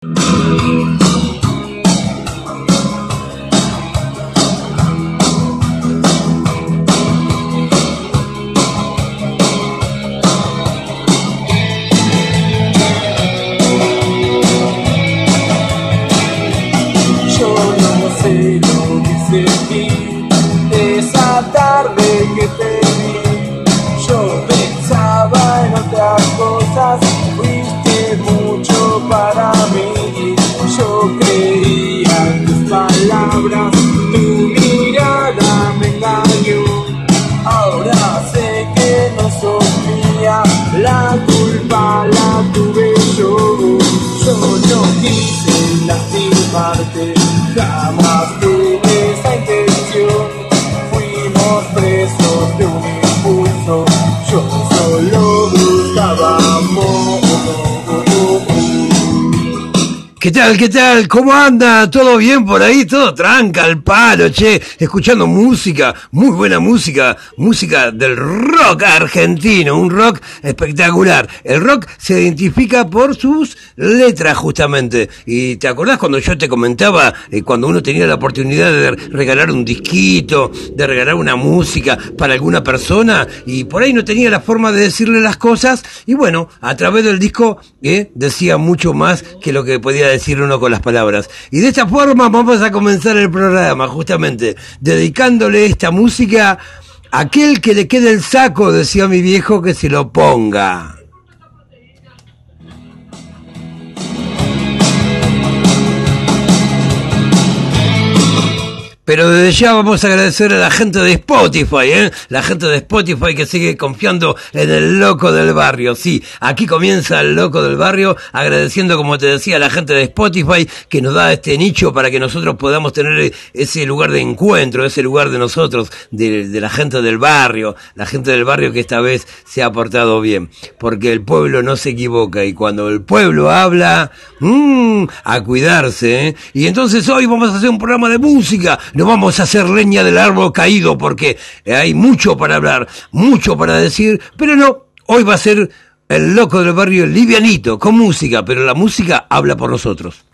¿Qué ¿Qué tal? ¿Cómo anda? ¿Todo bien por ahí? Todo tranca, al palo, che. Escuchando música, muy buena música, música del rock argentino, un rock espectacular. El rock se identifica por sus letras, justamente. Y te acordás cuando yo te comentaba, eh, cuando uno tenía la oportunidad de regalar un disquito, de regalar una música para alguna persona, y por ahí no tenía la forma de decirle las cosas, y bueno, a través del disco eh, decía mucho más que lo que podía decir uno con las palabras. Y de esta forma vamos a comenzar el programa, justamente, dedicándole esta música a aquel que le quede el saco, decía mi viejo, que se lo ponga. Pero desde ya vamos a agradecer a la gente de Spotify, ¿eh? La gente de Spotify que sigue confiando en el loco del barrio. Sí, aquí comienza el loco del barrio, agradeciendo, como te decía, a la gente de Spotify que nos da este nicho para que nosotros podamos tener ese lugar de encuentro, ese lugar de nosotros, de, la gente del barrio, la gente del barrio que esta vez se ha portado bien. Porque el pueblo no se equivoca y cuando el pueblo habla, mmm, a cuidarse, ¿eh? Y entonces hoy vamos a hacer un programa de música no vamos a hacer leña del árbol caído porque hay mucho para hablar, mucho para decir, pero no, hoy va a ser el loco del barrio livianito, con música, pero la música habla por nosotros.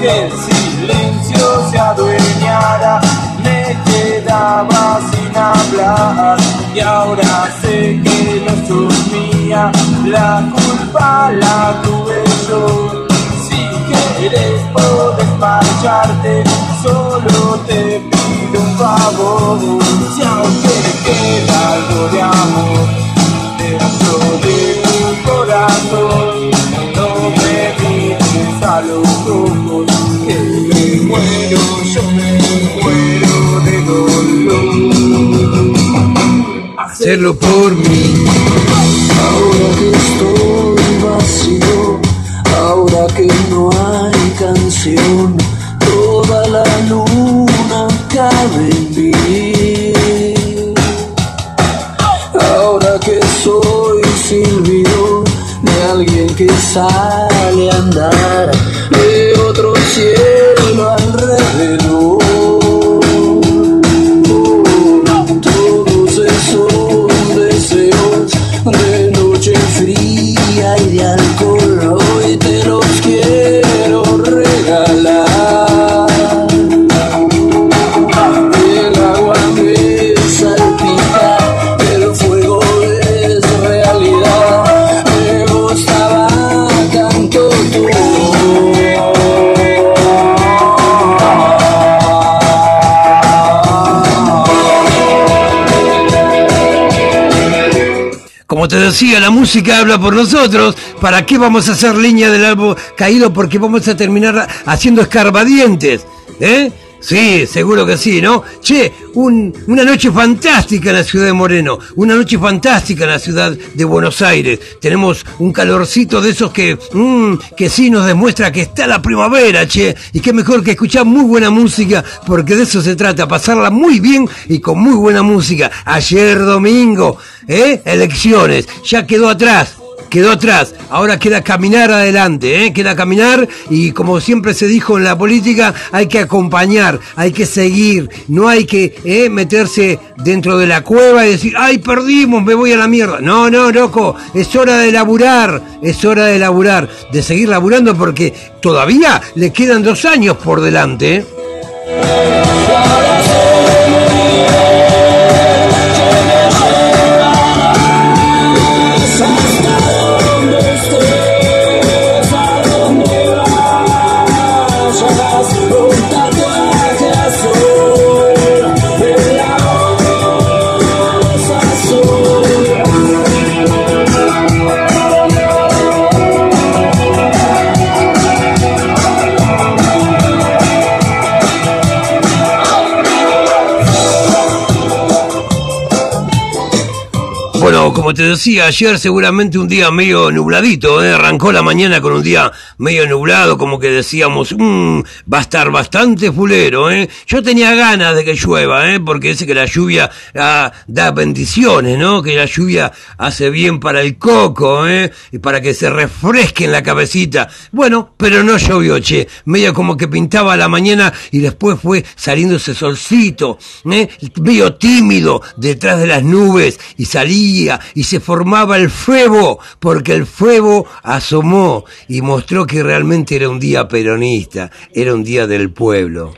Que el silencio se adueñara, me y ahora sé que no sos mía, la culpa la tuve yo. Si quieres puedes marcharte, solo te pido un favor. Si aunque queda algo de amor dentro de tu corazón, no me mires a los ojos, que me muero, yo me muero de dolor hacerlo por mí. Ahora que estoy vacío, ahora que no hay canción, toda la luna cabe en mí. Ahora que soy silbido de alguien que sale decía, la música habla por nosotros. ¿Para qué vamos a hacer leña del árbol caído? Porque vamos a terminar haciendo escarbadientes. ¿Eh? Sí, seguro que sí, ¿no? Che, una noche fantástica en la ciudad de Moreno, una noche fantástica en la ciudad de Buenos Aires. Tenemos un calorcito de esos que, mmm, que sí nos demuestra que está la primavera, che. Y qué mejor que escuchar muy buena música, porque de eso se trata, pasarla muy bien y con muy buena música. Ayer domingo, ¿eh? Elecciones, ya quedó atrás quedó atrás. Ahora queda caminar adelante, ¿eh? queda caminar y como siempre se dijo en la política, hay que acompañar, hay que seguir, no hay que ¿eh? meterse dentro de la cueva y decir, ay, perdimos, me voy a la mierda. No, no, loco, es hora de laburar, es hora de laburar, de seguir laburando porque todavía le quedan dos años por delante. ¿eh? Como te decía ayer, seguramente un día medio nubladito, ¿eh? arrancó la mañana con un día medio nublado, como que decíamos, mmm, va a estar bastante fulero, ¿eh? Yo tenía ganas de que llueva, ¿eh? Porque dice que la lluvia ah, da bendiciones, ¿no? Que la lluvia hace bien para el coco, ¿eh? Y para que se refresque en la cabecita. Bueno, pero no llovió, che. Medio como que pintaba la mañana y después fue saliendo ese solcito, ¿eh? Medio tímido detrás de las nubes y salía y se formaba el fuego, porque el fuego asomó y mostró que realmente era un día peronista, era un día del pueblo.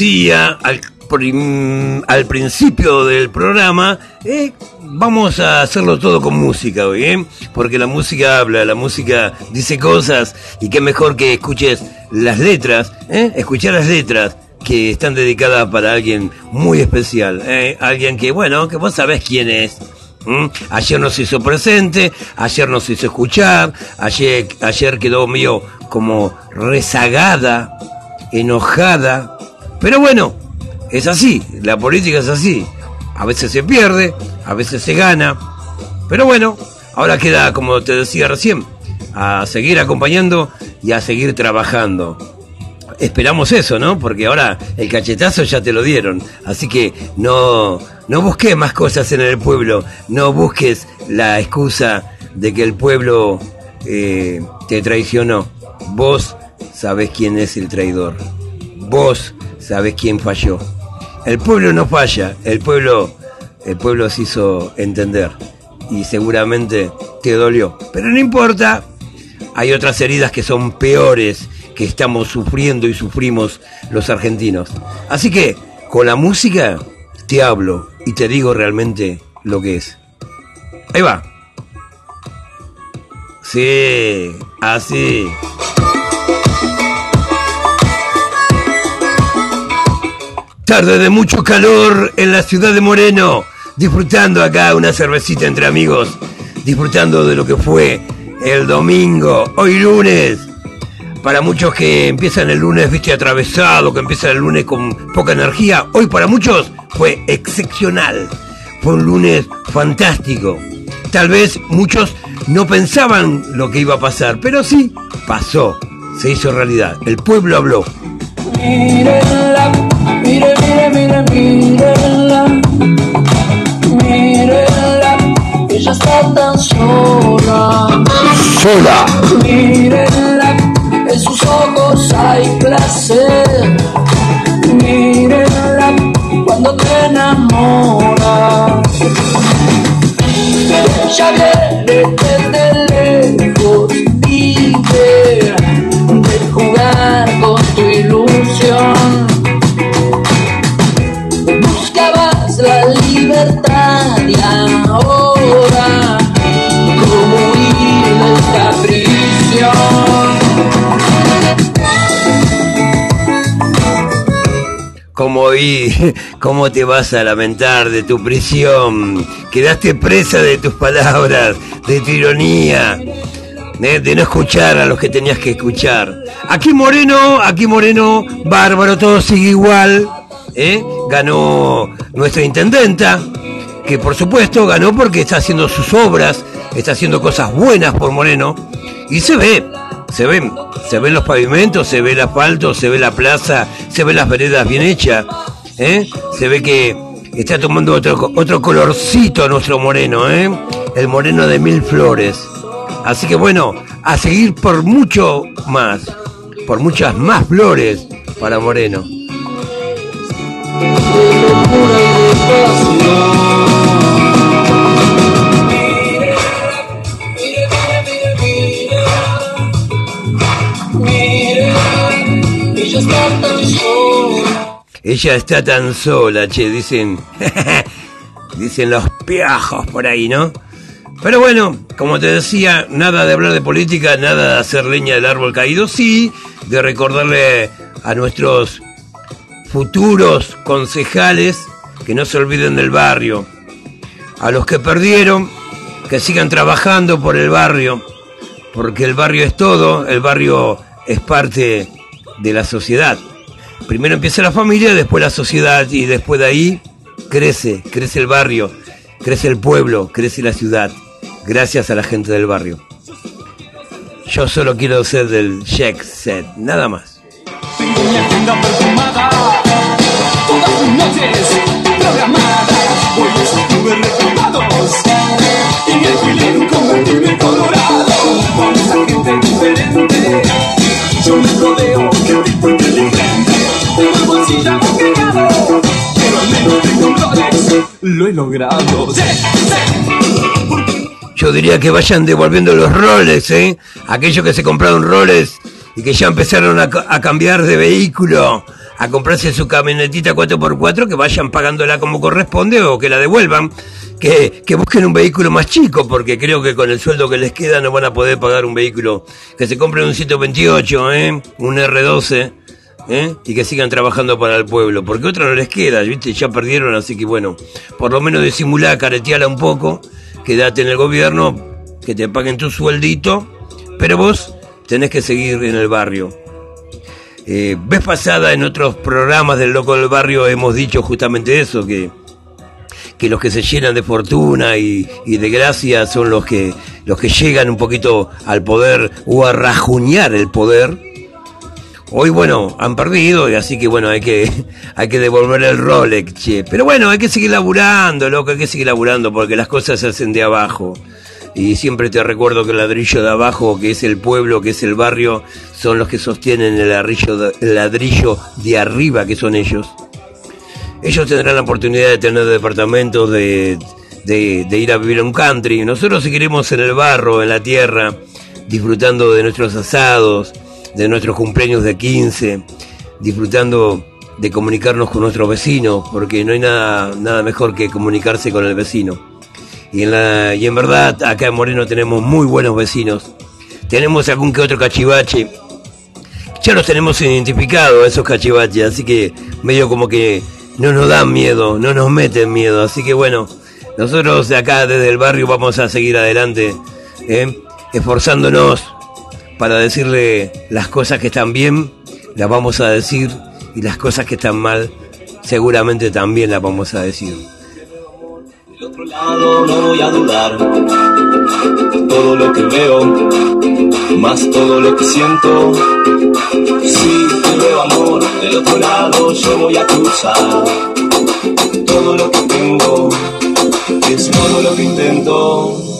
Al, al principio del programa, eh, vamos a hacerlo todo con música hoy, porque la música habla, la música dice cosas y qué mejor que escuches las letras, ¿eh? escuchar las letras que están dedicadas para alguien muy especial, ¿eh? alguien que, bueno, que vos sabés quién es. Ayer nos hizo presente, ayer nos hizo escuchar, ayer, ayer quedó mío como rezagada, enojada, pero bueno, es así, la política es así. A veces se pierde, a veces se gana. Pero bueno, ahora queda, como te decía recién, a seguir acompañando y a seguir trabajando. Esperamos eso, ¿no? Porque ahora el cachetazo ya te lo dieron. Así que no, no busques más cosas en el pueblo. No busques la excusa de que el pueblo eh, te traicionó. Vos sabés quién es el traidor. Vos sabes quién falló. El pueblo no falla, el pueblo, el pueblo se hizo entender y seguramente te dolió. Pero no importa, hay otras heridas que son peores que estamos sufriendo y sufrimos los argentinos. Así que con la música te hablo y te digo realmente lo que es. Ahí va. Sí, así. Tarde de mucho calor en la ciudad de Moreno, disfrutando acá una cervecita entre amigos, disfrutando de lo que fue el domingo, hoy lunes. Para muchos que empiezan el lunes, viste, atravesado, que empiezan el lunes con poca energía, hoy para muchos fue excepcional. Fue un lunes fantástico. Tal vez muchos no pensaban lo que iba a pasar, pero sí, pasó, se hizo realidad. El pueblo habló. Mírenla, mire, mire, mire, mírenla. Mírenla, ella está tan sola. Sola. Mírenla, en sus ojos hay placer. Mírenla, cuando te enamoras. Ella viene desde ahora, capricio. Como oí, cómo te vas a lamentar de tu prisión. Quedaste presa de tus palabras, de tu ironía, de, de no escuchar a los que tenías que escuchar. Aquí Moreno, aquí Moreno, bárbaro, todo sigue igual. ¿eh? Ganó nuestra intendenta, que por supuesto ganó porque está haciendo sus obras, está haciendo cosas buenas por Moreno. Y se ve, se ven, se ven los pavimentos, se ve el asfalto, se ve la plaza, se ven las veredas bien hechas, ¿eh? se ve que está tomando otro, otro colorcito nuestro moreno, ¿eh? el moreno de mil flores. Así que bueno, a seguir por mucho más, por muchas más flores para Moreno. Ella está tan sola, che, dicen, dicen los piajos por ahí, ¿no? Pero bueno, como te decía, nada de hablar de política, nada de hacer leña del árbol caído, sí, de recordarle a nuestros futuros concejales que no se olviden del barrio, a los que perdieron, que sigan trabajando por el barrio, porque el barrio es todo, el barrio es parte de la sociedad. Primero empieza la familia, después la sociedad y después de ahí crece, crece el barrio, crece el pueblo, crece la ciudad, gracias a la gente del barrio. Yo solo quiero ser del Jack Set, nada más. Tengo mi agenda perfumada, todas mis noches programadas, esos clubes reclamados y alquiler un convertible colorado con esa gente diferente. Yo me rodeo de tipo inteligente, lo he logrado. Yo diría que vayan devolviendo los roles, ¿eh? Aquellos que se compraron roles y que ya empezaron a, a cambiar de vehículo, a comprarse su camionetita 4x4, que vayan pagándola como corresponde o que la devuelvan. Que, que busquen un vehículo más chico, porque creo que con el sueldo que les queda no van a poder pagar un vehículo. Que se compren un 128, ¿eh? Un R12. ¿Eh? y que sigan trabajando para el pueblo, porque otra no les queda, ¿viste? ya perdieron, así que bueno, por lo menos disimular, careteala un poco, quédate en el gobierno, que te paguen tu sueldito, pero vos tenés que seguir en el barrio. Eh, vez pasada en otros programas del Loco del Barrio hemos dicho justamente eso, que, que los que se llenan de fortuna y, y de gracia son los que, los que llegan un poquito al poder o a rajuñar el poder. Hoy, bueno, han perdido y así que, bueno, hay que, hay que devolver el Rolex, che. Pero bueno, hay que seguir laburando, loco, hay que seguir laburando porque las cosas se hacen de abajo. Y siempre te recuerdo que el ladrillo de abajo, que es el pueblo, que es el barrio, son los que sostienen el ladrillo de, el ladrillo de arriba, que son ellos. Ellos tendrán la oportunidad de tener departamentos, de, de, de ir a vivir a un country. Nosotros seguiremos en el barro, en la tierra, disfrutando de nuestros asados, de nuestros cumpleaños de 15, disfrutando de comunicarnos con nuestros vecinos, porque no hay nada, nada mejor que comunicarse con el vecino. Y en, la, y en verdad, acá en Moreno tenemos muy buenos vecinos. Tenemos algún que otro cachivache. Ya los tenemos identificados, esos cachivaches, así que medio como que no nos dan miedo, no nos meten miedo. Así que bueno, nosotros de acá desde el barrio vamos a seguir adelante, ¿eh? esforzándonos para decirle las cosas que están bien, las vamos a decir, y las cosas que están mal, seguramente también las vamos a decir. Del otro lado no voy a dudar. Todo lo que veo, más todo lo que siento. Si te veo amor, del otro lado yo voy a cruzar. Todo lo que tengo, es todo lo que intento.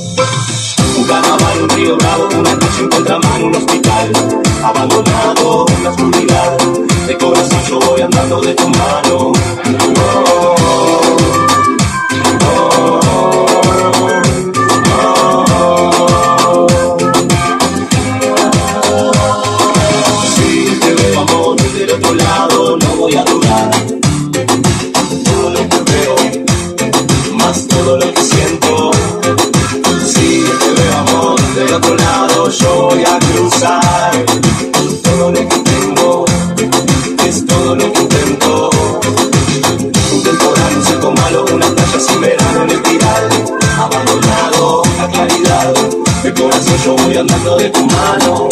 Un carnaval, un río bravo, una noche en contramano, un hospital abandonado en la oscuridad. De corazón yo voy andando de tu mano. Amor del otro lado, no voy a dudar. Yo voy andando de tu mano.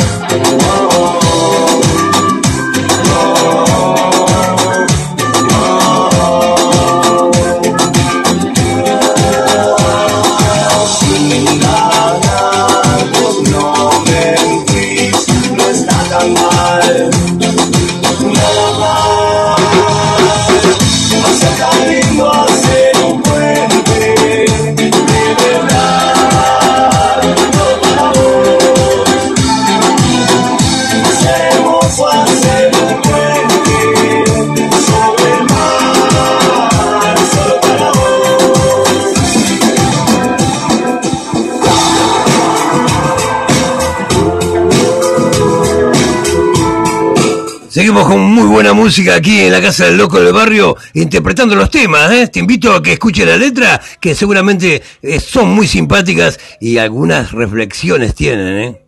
Seguimos con muy buena música aquí en la Casa del Loco del Barrio, interpretando los temas. ¿eh? Te invito a que escuches la letra, que seguramente eh, son muy simpáticas y algunas reflexiones tienen. ¿eh?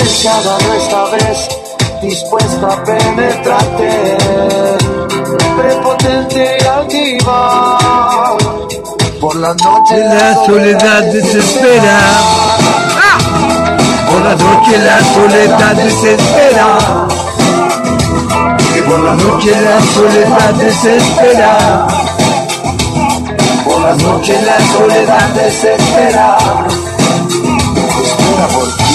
Esta vez, dispuesta a penetrarte, prepotente y altiva. Por la noche La soledad desespera. Por la noche la soledad desespera. Por la noche la soledad desespera. Por la noche la soledad desespera. espera por ti,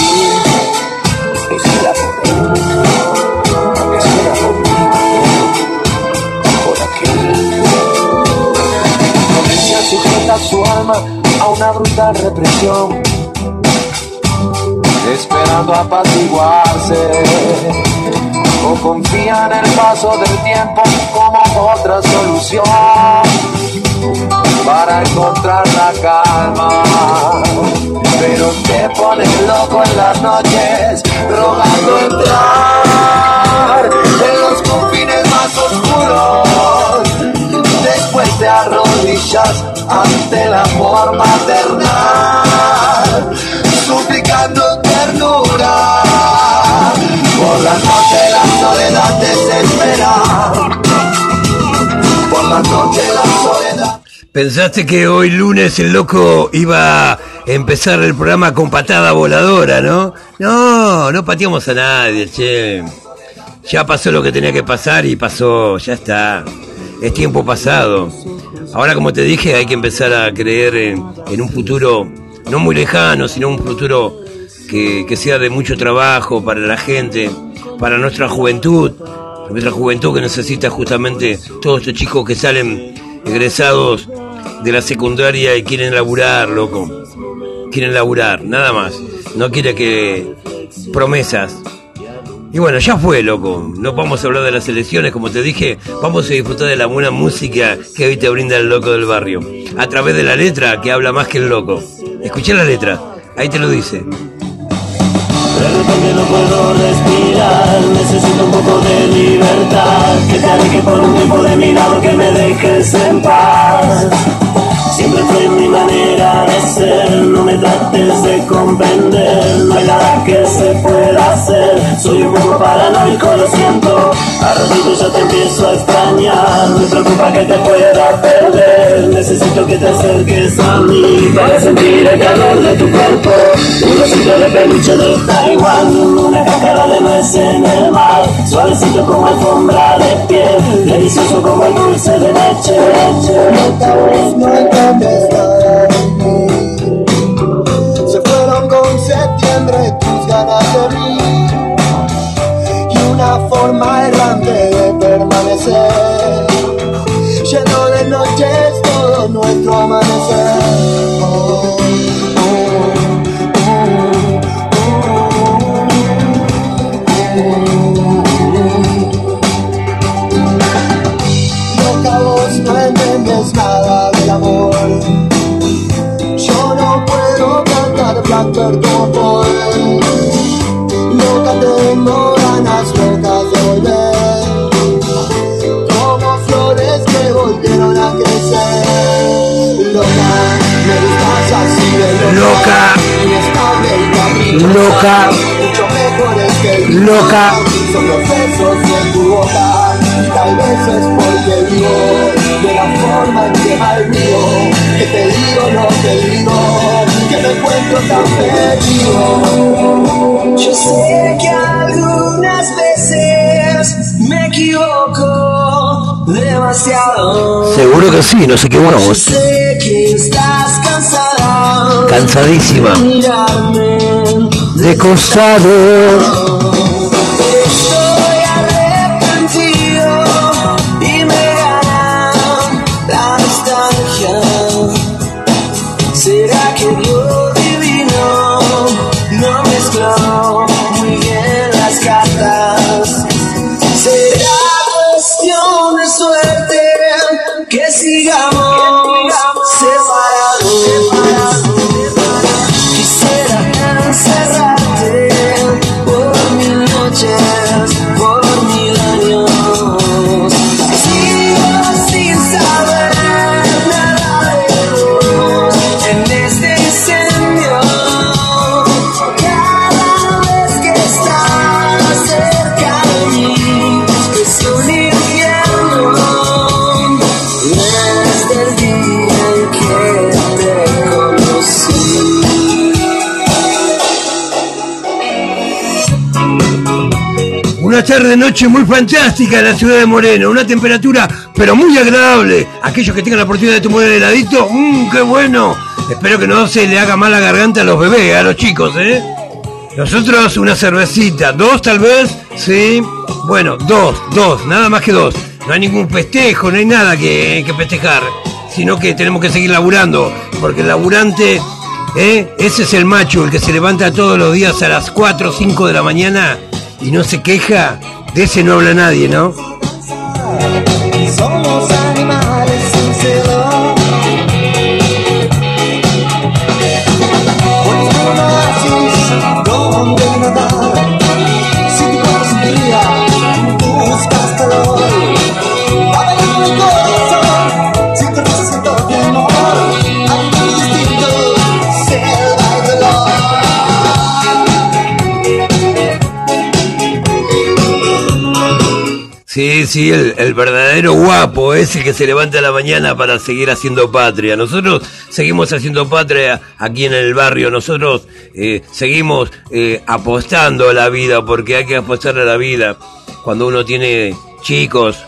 su alma a una brutal represión, esperando apaciguarse. O confía en el paso del tiempo como otra solución para encontrar la calma. Pero te pones loco en las noches, rogando entrar en los confines más oscuros. Te arrodillas ante la forma maternal, suplicando ternura. Por la noche la soledad desespera. Por la noche la soledad. ¿Pensaste que hoy lunes el loco iba a empezar el programa con patada voladora, no? No, no pateamos a nadie, che. Ya pasó lo que tenía que pasar y pasó, ya está. Es tiempo pasado. Ahora, como te dije, hay que empezar a creer en, un futuro no muy lejano, sino un futuro que, que sea de mucho trabajo para la gente, para nuestra juventud, nuestra juventud que necesita justamente todos estos chicos que salen egresados de la secundaria y quieren laburar, loco. Quieren laburar, nada más. No quiere que promesas. Y bueno, ya fue, loco. No vamos a hablar de las elecciones, como te dije, vamos a disfrutar de la buena música que hoy te brinda el loco del barrio. A través de la letra que habla más que el loco. Escuché la letra, ahí te lo dice. De repente no puedo respirar, necesito un poco de libertad. Que te aleje por un tiempo de mi lado, que me dejes en paz. Siempre fue mi manera de ser, no me trates de comprender, no hay nada que se pueda Soy un poco paranoico, lo siento, a ratito ya te empiezo a extrañar. Me preocupa que te pueda perder, necesito que te acerques a mí para sentir el calor de tu cuerpo. Un besito de peluche de Taiwán, una cascada de nuez en el mar, suavecito como alfombra de piel, delicioso como el dulce de leche. leche. Se errante de permanecer, lleno de noches todo nuestro amanecer. Oh, Loca, vos no entiendes nada del amor. Yo no puedo cantar Blackbird como Paul. Loca. Loca. son Yo sé que algunas veces me equivoco demasiado. Seguro que sí, nos Yo equivocamos. sé que estás cansada Cansadísima. de mirarme. De costado. Tarde noche muy fantástica en la ciudad de Moreno, una temperatura pero muy agradable. Aquellos que tengan la oportunidad de tomar el heladito, mmm, qué bueno. Espero que no se le haga mal la garganta a los bebés, a los chicos, ¿eh? Nosotros una cervecita, dos tal vez, sí. Bueno, dos, dos, nada más que dos. No hay ningún festejo, no hay nada que, que festejar, sino que tenemos que seguir laburando, porque el laburante, ¿eh? ese es el macho, el que se levanta todos los días a las 4 o 5 de la mañana y no se queja, de ese no habla nadie, ¿no? Sí, sí, el, verdadero guapo es el que se levanta a la mañana para seguir haciendo patria. Nosotros seguimos haciendo patria aquí en el barrio. Nosotros eh, seguimos eh, apostando a la vida porque hay que apostar a la vida cuando uno tiene chicos,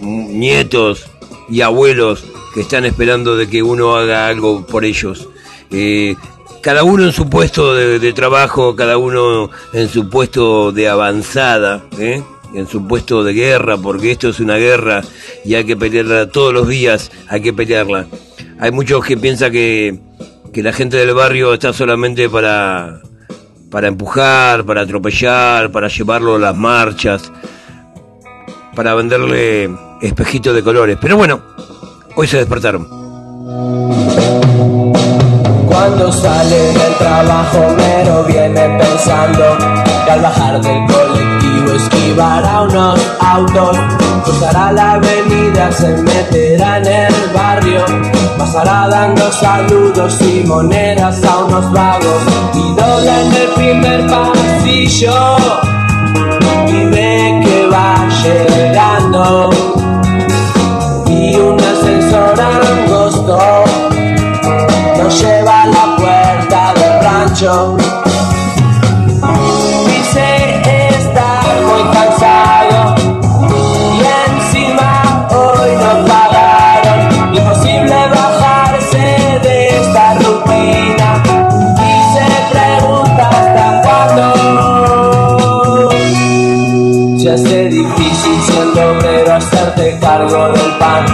nietos y abuelos que están esperando de que uno haga algo por ellos. Eh, cada uno en su puesto de, de trabajo, cada uno en su puesto de avanzada, ¿eh? En su puesto de guerra, porque esto es una guerra y hay que pelearla todos los días, hay que pelearla. Hay muchos que piensan que, que la gente del barrio está solamente para, para empujar, para atropellar, para llevarlo a las marchas, para venderle espejitos de colores. Pero bueno, hoy se despertaron. Cuando sale del trabajo mero viene pensando que al bajar del colectivo esquivará unos autos, cruzará la avenida, se meterá en el barrio, pasará dando saludos y monedas a unos vagos y dobla en el primer pasillo y ve que va llegando y un ascensor angosto nos lleva a la puerta del rancho. Del pan,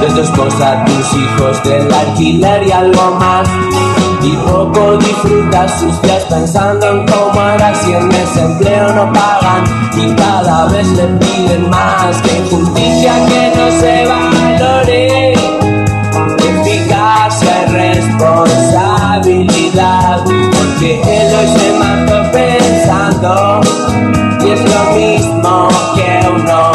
de tu esposa, tus hijos, del alquiler y algo más. Y poco disfrutas sus días pensando en cómo harás. Si en desempleo no pagan y cada vez le piden más. Que justicia que no se valore, eficacia y responsabilidad, porque él hoy se mató pensando. Y es lo mismo que uno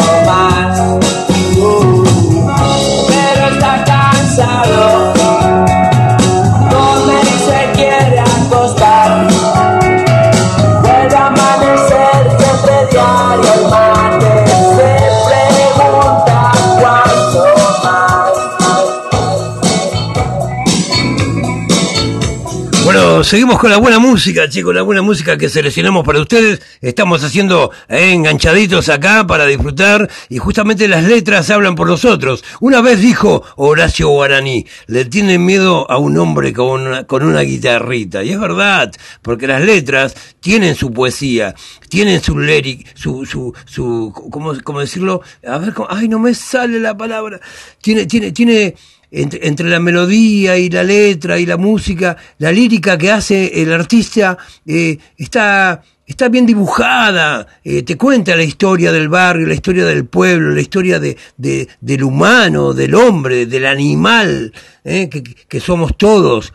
Seguimos con la buena música, chicos, la buena música que seleccionamos para ustedes. Estamos haciendo eh, enganchaditos acá para disfrutar y justamente las letras hablan por nosotros. Una vez dijo Horacio Guaraní, le tienen miedo a un hombre con una, con una guitarrita. Y es verdad, porque las letras tienen su poesía, tienen su lyric, su, su, su, ¿cómo, cómo decirlo? A ver, cómo- ay, no me sale la palabra. Tiene, tiene, tiene, entre, entre la melodía y la letra y la música, la lírica que hace el artista eh, está, está bien dibujada, eh, te cuenta la historia del barrio, la historia del pueblo, la historia de, de- del humano, del hombre, del animal, eh, que, que somos todos.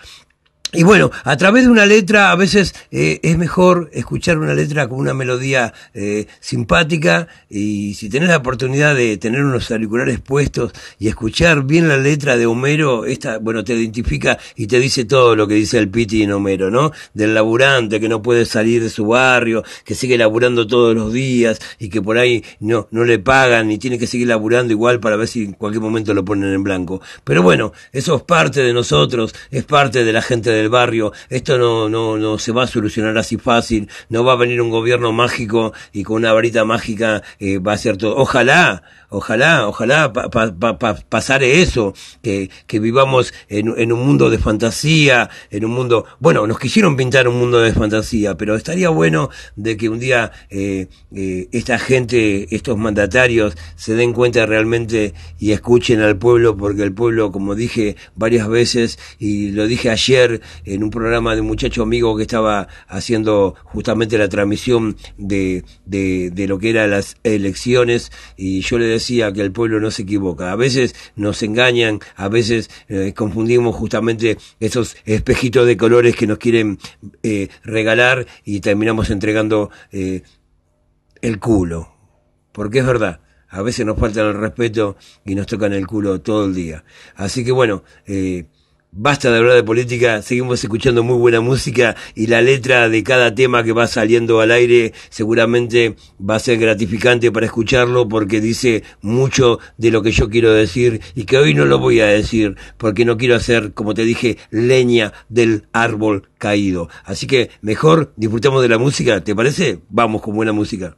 Y bueno, a través de una letra a veces eh, es mejor escuchar una letra con una melodía eh, simpática y si tenés la oportunidad de tener unos auriculares puestos y escuchar bien la letra de Homero, esta, bueno, te identifica y te dice todo lo que dice el Piti en Homero, ¿no? Del laburante que no puede salir de su barrio, que sigue laburando todos los días y que por ahí no, no le pagan y tiene que seguir laburando igual para ver si en cualquier momento lo ponen en blanco. Pero bueno, eso es parte de nosotros, es parte de la gente del barrio. Esto no, no, no se va a solucionar así fácil. No va a venir un gobierno mágico y con una varita mágica eh, va a ser todo. Ojalá, ojalá, ojalá pa, pa, pa, pa- pasare eso, que, que vivamos en, en un mundo de fantasía, en un mundo, bueno, nos quisieron pintar un mundo de fantasía, pero estaría bueno de que un día eh, eh, esta gente, estos mandatarios, se den cuenta realmente y escuchen al pueblo, porque el pueblo, como dije varias veces, y lo dije ayer en un programa de un muchacho amigo que estaba haciendo justamente la transmisión de, de, lo que eran las elecciones, y yo le decía que el pueblo no se equivoca. A veces nos engañan, a veces eh, confundimos justamente esos espejitos de colores que nos quieren eh, regalar y terminamos entregando eh, el culo. Porque es verdad, a veces nos falta el respeto y nos tocan el culo todo el día. Así que bueno, eh, basta de hablar de política, seguimos escuchando muy buena música y la letra de cada tema que va saliendo al aire seguramente va a ser gratificante para escucharlo porque dice mucho de lo que yo quiero decir y que hoy no lo voy a decir porque no quiero hacer, como te dije, leña del árbol caído. Así que mejor disfrutamos de la música, ¿te parece? Vamos con buena música.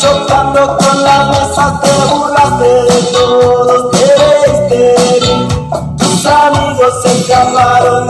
Chocando con la mesa te burlaste de todos, te diste tus amigos se escaparon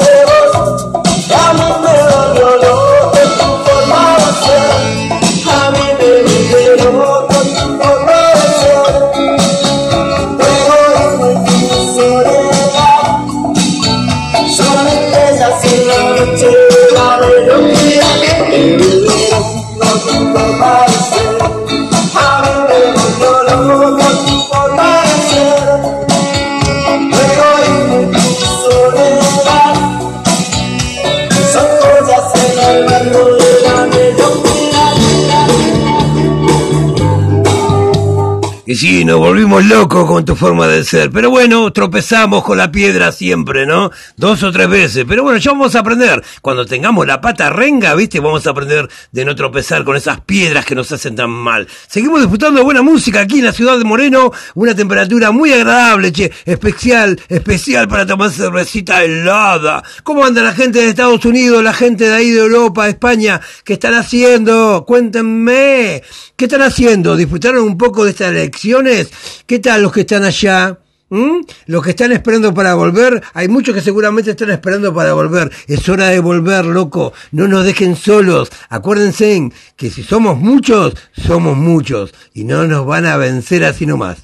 sí, nos volvimos locos con tu forma de ser. Pero bueno, tropezamos con la piedra siempre, ¿no? Dos o tres veces. Pero bueno, ya vamos a aprender. Cuando tengamos la pata renga, ¿viste? Vamos a aprender de no tropezar con esas piedras que nos hacen tan mal. Seguimos disfrutando de buena música aquí en la ciudad de Moreno. Una temperatura muy agradable, che. Especial, especial para tomar cervecita helada. ¿Cómo anda la gente de Estados Unidos, la gente de ahí de Europa, España? ¿Qué están haciendo? Cuéntenme. ¿Qué están haciendo? ¿Disfrutaron un poco de estas ¿Qué tal los que están allá? ¿Mm? Los que están esperando para volver, hay muchos que seguramente están esperando para volver. Es hora de volver, loco. No nos dejen solos. Acuérdense que si somos muchos, somos muchos. Y no nos van a vencer así nomás.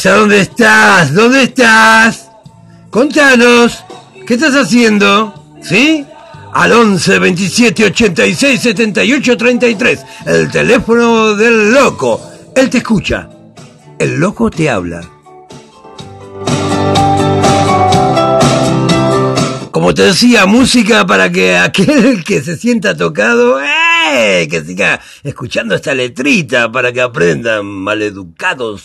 Dónde estás? ¿Dónde estás? Contanos, ¿qué estás haciendo? ¿Sí? Al 11 27 86 78 33, el teléfono del loco. Él te escucha. El loco te habla. Como te decía, música para que aquel que se sienta tocado, ¡eh! que siga escuchando esta letrita para que aprendan maleducados.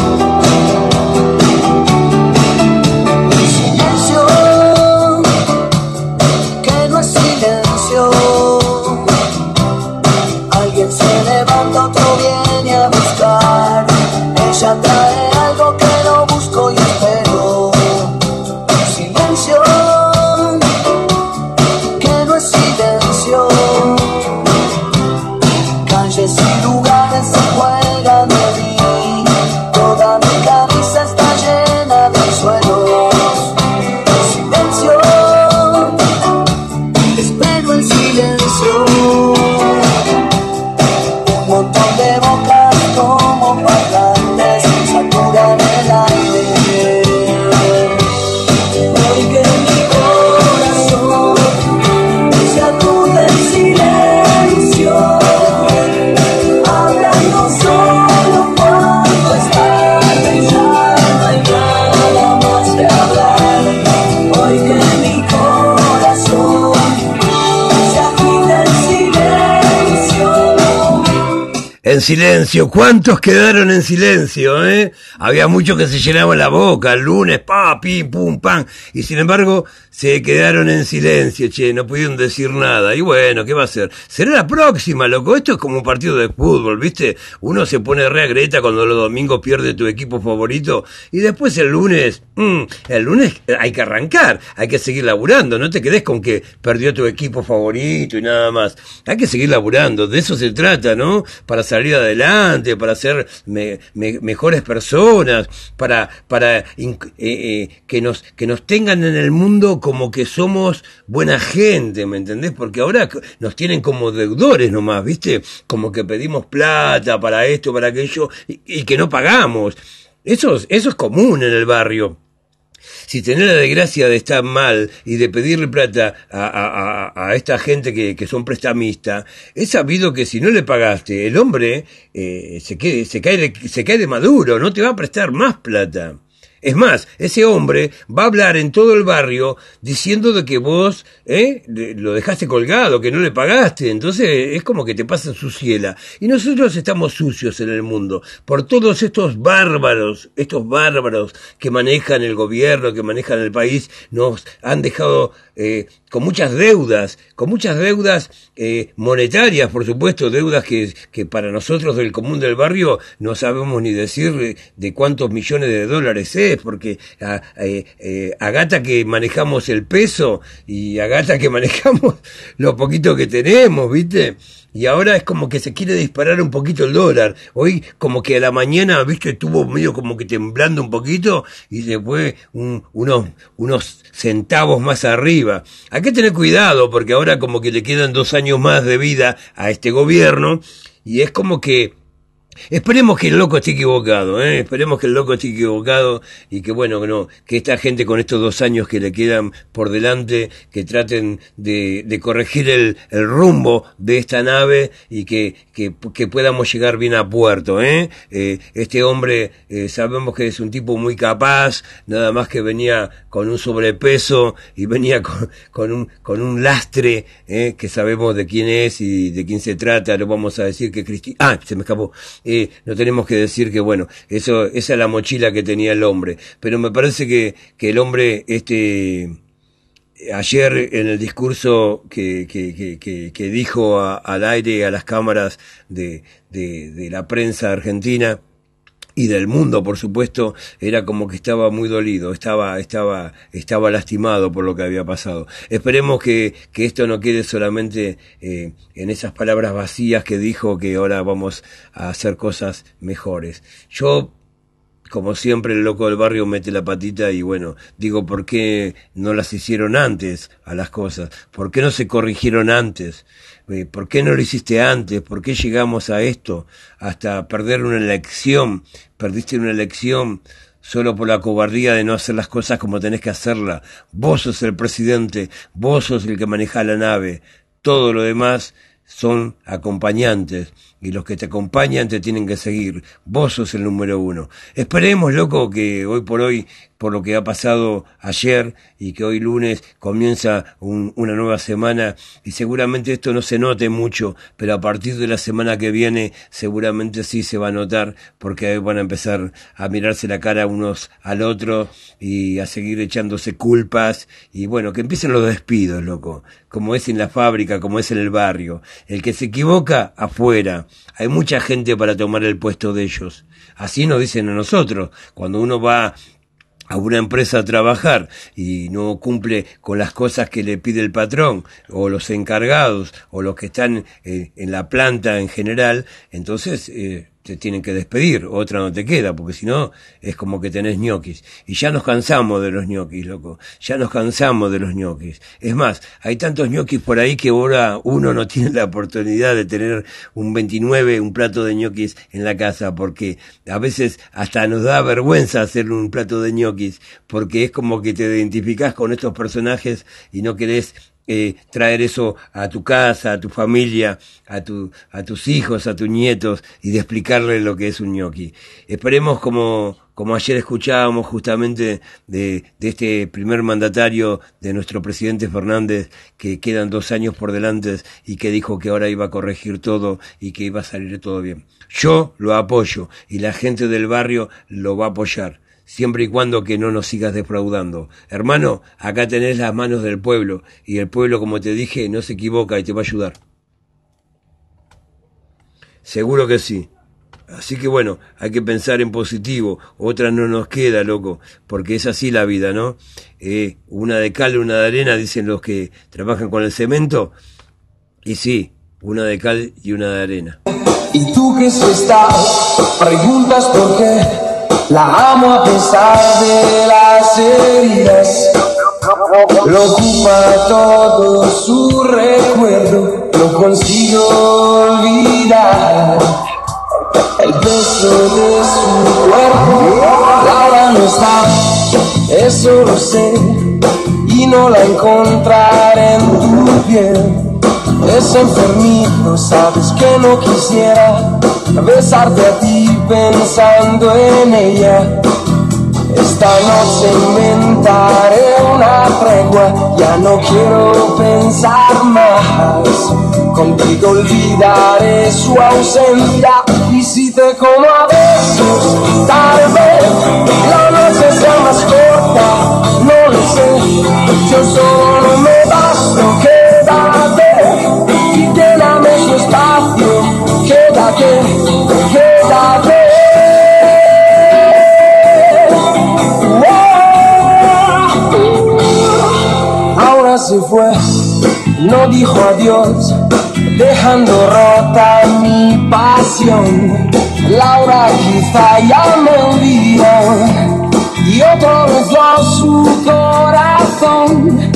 en silencio. ¿Cuántos quedaron en silencio, eh? Había muchos que se llenaban la boca el lunes, pa, pim, pum, pam. Y sin embargo, se quedaron en silencio, che, no pudieron decir nada. Y bueno, ¿qué va a ser? Será la próxima, loco. Esto es como un partido de fútbol, ¿viste? Uno se pone re agreta cuando los domingos pierde tu equipo favorito y después el lunes, mm, el lunes hay que arrancar, hay que seguir laburando. No te quedes con que perdió tu equipo favorito y nada más. Hay que seguir laburando. De eso se trata, ¿no? Para salir adelante, para ser mejores personas, para, para eh, eh, que, nos, que nos tengan en el mundo como que somos buena gente, ¿me entendés? Porque ahora nos tienen como deudores nomás, ¿viste? Como que pedimos plata para esto, para aquello, y, que no pagamos. Eso, eso es común en el barrio si tenés la desgracia de estar mal y de pedirle plata a, esta gente que, son prestamistas, es sabido que si no le pagaste, el hombre eh, se, se, cae se cae de maduro, no te va a prestar más plata. Es más, ese hombre va a hablar en todo el barrio diciendo de que vos ¿eh? lo dejaste colgado, que no le pagaste. Entonces es como que te pasa su ciela. Y nosotros estamos sucios en el mundo por todos estos bárbaros, estos bárbaros que manejan el gobierno, que manejan el país, nos han dejado eh, con muchas deudas, con muchas deudas eh, monetarias, por supuesto, deudas que, que, para nosotros del común del barrio no sabemos ni decir de cuántos millones de dólares es, porque a, eh, a Gata que manejamos el peso y a Gata que manejamos lo poquito que tenemos, ¿viste? y ahora es como que se quiere disparar un poquito el dólar. Hoy como que a la mañana, viste, estuvo medio como que temblando un poquito y se fue unos, unos centavos más arriba. Hay que tener cuidado porque ahora como que le quedan dos años más de vida a este gobierno y es como que Esperemos que el loco esté equivocado, ¿eh? esperemos que el loco esté equivocado y que bueno, no, que esta gente con estos dos años que le quedan por delante, que traten de, de corregir el, el, rumbo de esta nave y que, que, que podamos llegar bien a puerto. ¿eh? eh este hombre eh, sabemos que es un tipo muy capaz, nada más que venía con un sobrepeso y venía con, con un, con un lastre ¿eh? que sabemos de quién es y de quién se trata, lo vamos a decir que Cristina... Ah, se me escapó no tenemos que decir que, bueno, eso, esa es la mochila que tenía el hombre. Pero me parece que, que el hombre, este, ayer en el discurso que, que, que, que dijo al aire a las cámaras de, de, de la prensa argentina, y del mundo, por supuesto, era como que estaba muy dolido, estaba, estaba, estaba lastimado por lo que había pasado. Esperemos que, que esto no quede solamente eh, en esas palabras vacías que dijo que ahora vamos a hacer cosas mejores. Yo como siempre el loco del barrio mete la patita y bueno, digo, ¿por qué no las hicieron antes a las cosas? ¿Por qué no se corrigieron antes? Eh, ¿Por qué no lo hiciste antes? ¿Por qué llegamos a esto? Hasta perder una elección. Perdiste una elección solo por la cobardía de no hacer las cosas como tenés que hacerla. Vos sos el presidente, vos sos el que maneja la nave. Todo lo demás son acompañantes y los que te acompañan te tienen que seguir. Vos sos el número uno. Esperemos, loco, que hoy por hoy, por lo que ha pasado ayer y que hoy lunes comienza una nueva semana y seguramente esto no se note mucho, pero a partir de la semana que viene seguramente sí se va a notar porque van a empezar a mirarse la cara unos al otro y a seguir echándose culpas y bueno, que empiecen los despidos, loco, como es en la fábrica, como es en el barrio. El que se equivoca, afuera hay mucha gente para tomar el puesto de ellos. Así nos dicen a nosotros. Cuando uno va a una empresa a trabajar y no cumple con las cosas que le pide el patrón o los encargados o los que están eh, en la planta en general, entonces eh, te tienen que despedir, otra no te queda, porque si no es como que tenés ñoquis. Y ya nos cansamos de los ñoquis, loco. Ya nos cansamos de los ñoquis. Es más, hay tantos ñoquis por ahí que ahora uno no tiene la oportunidad de tener un 29, un plato de ñoquis en la casa, porque a veces hasta nos da vergüenza hacer un plato de ñoquis, porque es como que te identificás con estos personajes y no querés eh, traer eso a tu casa, a tu familia, a, tu, a tus hijos, a tus nietos y de explicarles lo que es un ñoqui. Esperemos como, como ayer escuchábamos justamente de, de, este primer mandatario de nuestro presidente Fernández, que quedan dos años por delante y que dijo que ahora iba a corregir todo y que iba a salir todo bien. Yo lo apoyo y la gente del barrio lo va a apoyar siempre y cuando que no nos sigas defraudando. Hermano, acá tenés las manos del pueblo, y el pueblo, como te dije, no se equivoca y te va a ayudar. Seguro que sí. Así que bueno, hay que pensar en positivo, otra no nos queda, loco, porque es así la vida, ¿no? Eh, una de cal, una de arena, dicen los que trabajan con el cemento, y sí, una de cal y una de arena. Y tú que estás, preguntas por qué la amo a pesar de las heridas. Lo ocupa todo su recuerdo, no consigo olvidar el peso de su cuerpo. Laura no está, eso lo sé, y no la encontraré en tu piel. Es enfermito, sabes que no quisiera besarte a ti pensando en ella. Esta noche inventaré una tregua, ya no quiero pensar más. Contigo olvidaré su ausencia y si te como a besos, tal vez la noche sea más corta, no lo sé. Yo solo no dijo adiós, dejando rota mi pasión. Laura quizá ya me olvidó y otro besó su corazón.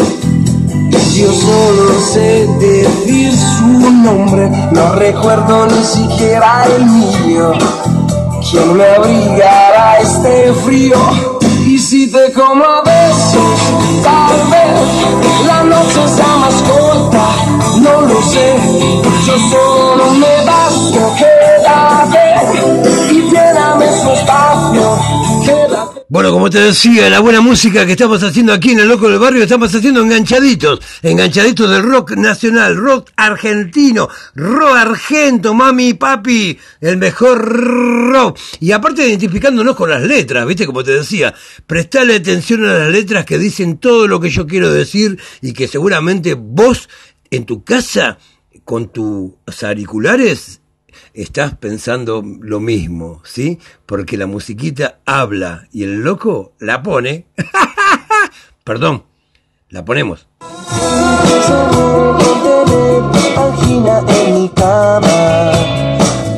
Yo solo sé decir su nombre, no recuerdo ni siquiera el mío. ¿Quién me abrigará este frío? Y si te como a besos, sé. Yo solo me basto, quédate y lléname su espacio. Bueno, como te decía, la buena música que estamos haciendo aquí en el Loco del Barrio, estamos haciendo enganchaditos, enganchaditos del rock nacional, rock argentino, rock argento, mami, papi, el mejor rock. Y aparte identificándonos con las letras, viste, como te decía, prestale atención a las letras que dicen todo lo que yo quiero decir y que seguramente vos en tu casa, con tus auriculares, estás pensando lo mismo, ¿sí? Porque la musiquita habla y el loco la pone. Perdón, la ponemos.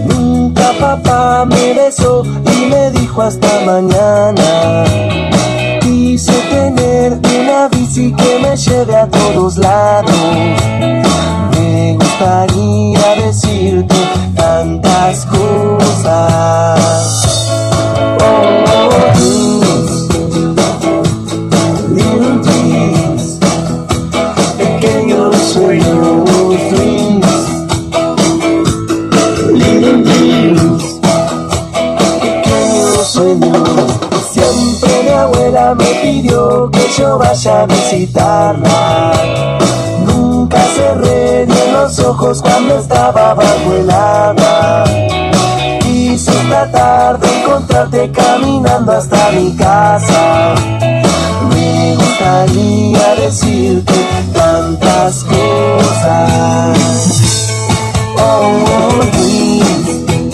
Nunca papá me besó y me dijo hasta mañana. Quise tener una bici que me lleve a todos lados. Me gustaría decirte tantas cosas. Oh, dreams, pidió que yo vaya a visitarla. Nunca cerré los ojos cuando estaba bajo el agua. Quise tratar de encontrarte caminando hasta mi casa. Me gustaría decirte tantas cosas. Oh, oh, please.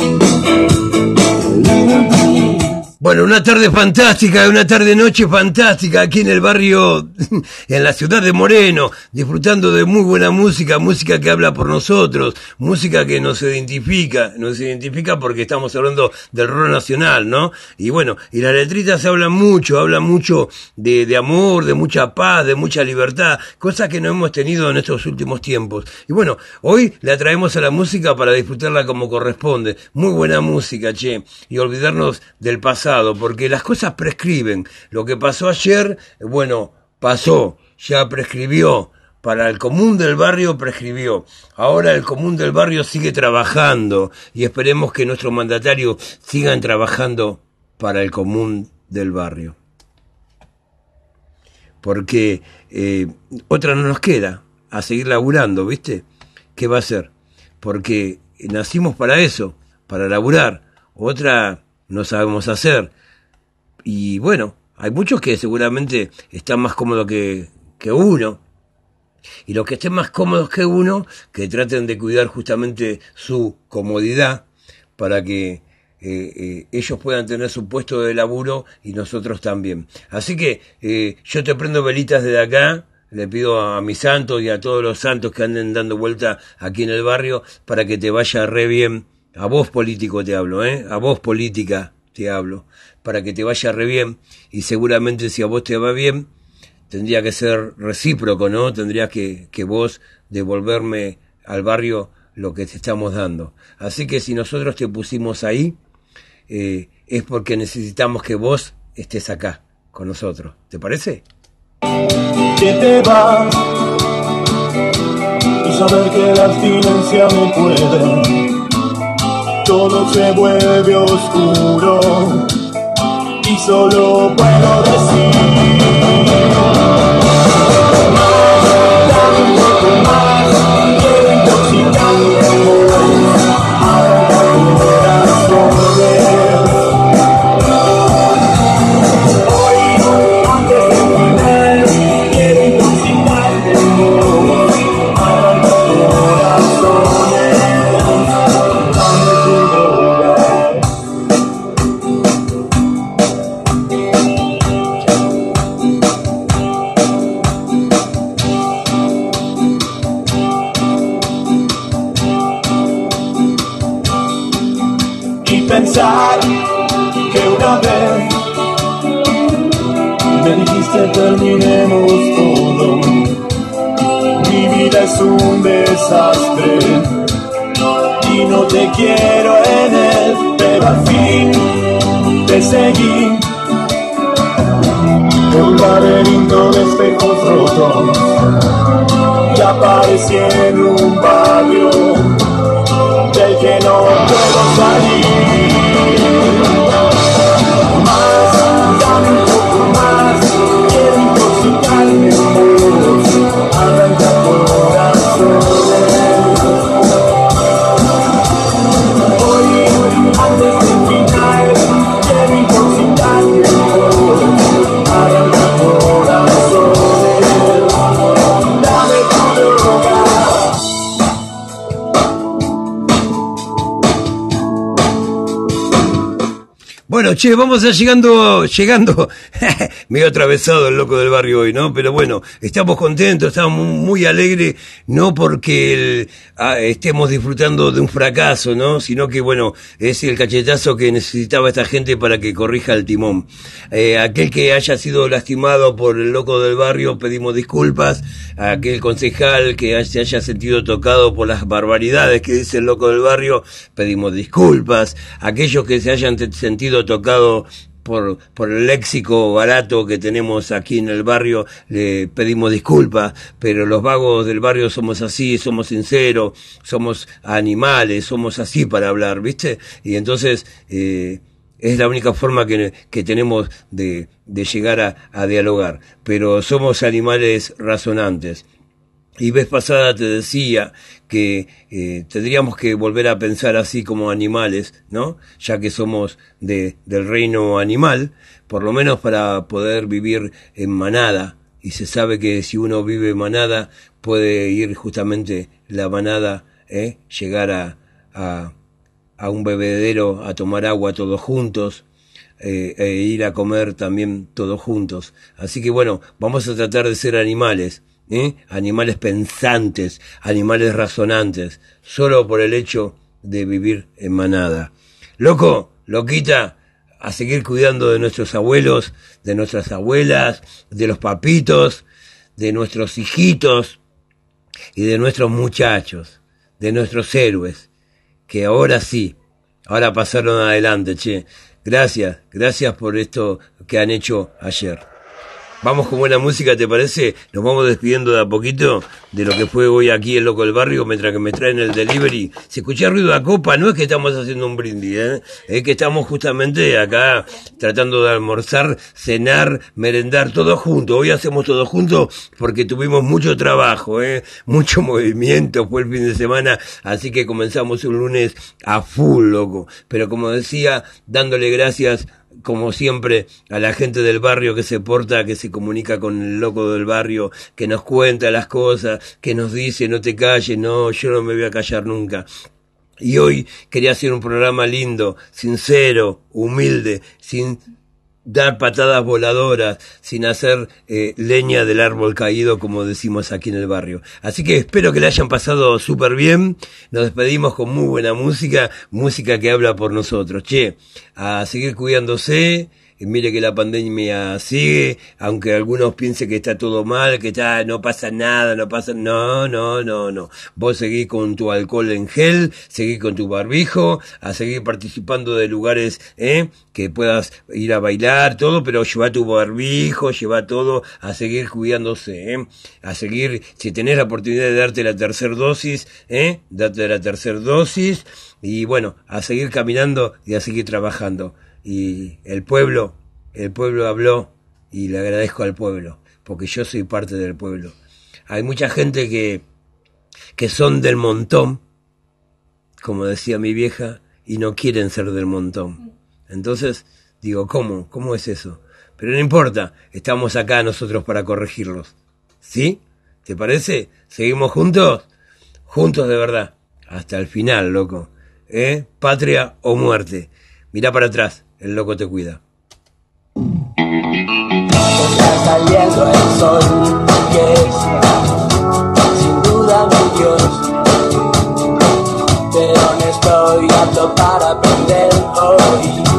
Bueno, una tarde fantástica, una tarde noche fantástica aquí en el barrio, en la ciudad de Moreno, disfrutando de muy buena música, música que habla por nosotros, música que nos identifica, nos identifica porque estamos hablando del rol nacional, ¿no? Y bueno, y las letritas hablan mucho, hablan mucho de, de amor, de mucha paz, de mucha libertad, cosas que no hemos tenido en estos últimos tiempos. Y bueno, hoy la traemos a la música para disfrutarla como corresponde. Muy buena música, che, y olvidarnos del pasado porque las cosas prescriben. Lo que pasó ayer, bueno, pasó, ya prescribió. para el común del barrio prescribió. Ahora el común del barrio sigue trabajando y esperemos que nuestros mandatarios sigan trabajando para el común del barrio. Porque eh, otra no nos queda, a seguir laburando, ¿viste? ¿Qué va a ser? Porque nacimos para eso, para laburar. Otra no sabemos hacer. Y bueno, hay muchos que seguramente están más cómodos que, que uno. Y los que estén más cómodos que uno, que traten de cuidar justamente su comodidad para que eh, eh, ellos puedan tener su puesto de laburo y nosotros también. Así que eh, yo te prendo velitas desde acá, le pido a, mis santos y a todos los santos que anden dando vuelta aquí en el barrio para que te vaya re bien. A vos político te hablo, ¿eh? A vos política te hablo. Para que te vaya re bien. Y seguramente si a vos te va bien, tendría que ser recíproco, ¿no? Tendrías que, que vos devolverme al barrio lo que te estamos dando. Así que si nosotros te pusimos ahí, eh, es porque necesitamos que vos estés acá con nosotros. ¿Te parece? Te va y saber la puede. Todo se vuelve oscuro y solo puedo decir. quiero en él, pero al fin te seguí. Un laberinto de espejos rotos y aparecí en un che, vamos a llegando, llegando, medio atravesado el loco del barrio hoy, ¿no? Pero bueno, estamos contentos, estamos muy alegres, no porque ah, estemos disfrutando de un fracaso, ¿no? Sino que, bueno, es el cachetazo que necesitaba esta gente para que corrija el timón. Eh, aquel que haya sido lastimado por el loco del barrio, pedimos disculpas. aquel concejal que se haya sentido tocado por las barbaridades que dice el loco del barrio, pedimos disculpas. Aquellos que se hayan sentido tocados por, por el léxico barato que tenemos aquí en el barrio, le pedimos disculpas, pero los vagos del barrio somos así, somos sinceros, somos animales, somos así para hablar, ¿viste? Y entonces eh, es la única forma que, que tenemos de, de llegar a, a dialogar, pero somos animales razonantes. Y vez pasada te decía que eh, tendríamos que volver a pensar así como animales, ¿no? Ya que somos de, del reino animal, por lo menos para poder vivir en manada. Y se sabe que si uno vive en manada, puede ir justamente la manada, ¿eh? llegar a, a, un bebedero a tomar agua todos juntos, eh, e ir a comer también todos juntos. Así que bueno, vamos a tratar de ser animales ¿eh? animales pensantes, animales razonantes, solo por el hecho de vivir en manada. Loco, loquita, a seguir cuidando de nuestros abuelos, de nuestras abuelas, de los papitos, de nuestros hijitos y de nuestros muchachos, de nuestros héroes, que ahora sí, ahora pasaron adelante, che. Gracias, gracias por esto que han hecho ayer. Vamos con buena música, ¿te parece? Nos vamos despidiendo de a poquito de lo que fue hoy aquí el Loco del Barrio, mientras que me traen el delivery. Si escuché ruido a copa, no es que estamos haciendo un brindis, ¿eh? es que estamos justamente acá tratando de almorzar, cenar, merendar, todo junto. Hoy hacemos todo junto porque tuvimos mucho trabajo, ¿eh? mucho movimiento, fue el fin de semana, así que comenzamos un lunes a full, loco. Pero como decía, dándole gracias como siempre, a la gente del barrio que se porta, que se comunica con el loco del barrio, que nos cuenta las cosas, que nos dice no te calles, no, yo no me voy a callar nunca. Y hoy quería hacer un programa lindo, sincero, humilde, sin dar patadas voladoras, sin hacer eh, leña del árbol caído, como decimos aquí en el barrio. Así que espero que le hayan pasado súper bien. Nos despedimos con muy buena música, música que habla por nosotros. Che, a seguir cuidándose mire que la pandemia sigue, aunque algunos piensen que está todo mal, que ya no pasa nada, no pasa, no, no, no, no. Vos seguís con tu alcohol en gel, seguís con tu barbijo, a seguir participando de lugares, ¿eh? que puedas ir a bailar, todo, pero lleva tu barbijo, lleva todo, a seguir cuidándose, ¿eh? a seguir, si tenés la oportunidad de darte la tercera dosis, ¿eh? date la tercera dosis, y bueno, a seguir caminando y a seguir trabajando y el pueblo, el pueblo habló y le agradezco al pueblo, porque yo soy parte del pueblo. Hay mucha gente que, que son del montón, como decía mi vieja, y no quieren ser del montón. Entonces, digo, ¿cómo? ¿Cómo es eso? Pero no importa, estamos acá nosotros para corregirlos. ¿Sí? ¿Te parece? ¿Seguimos juntos? Juntos de verdad. Hasta el final, loco. ¿Eh? Patria o muerte. Mirá para atrás el loco te cuida. Está saliendo el sol, que es, sin duda mi Dios, pero no estoy apto para aprender hoy.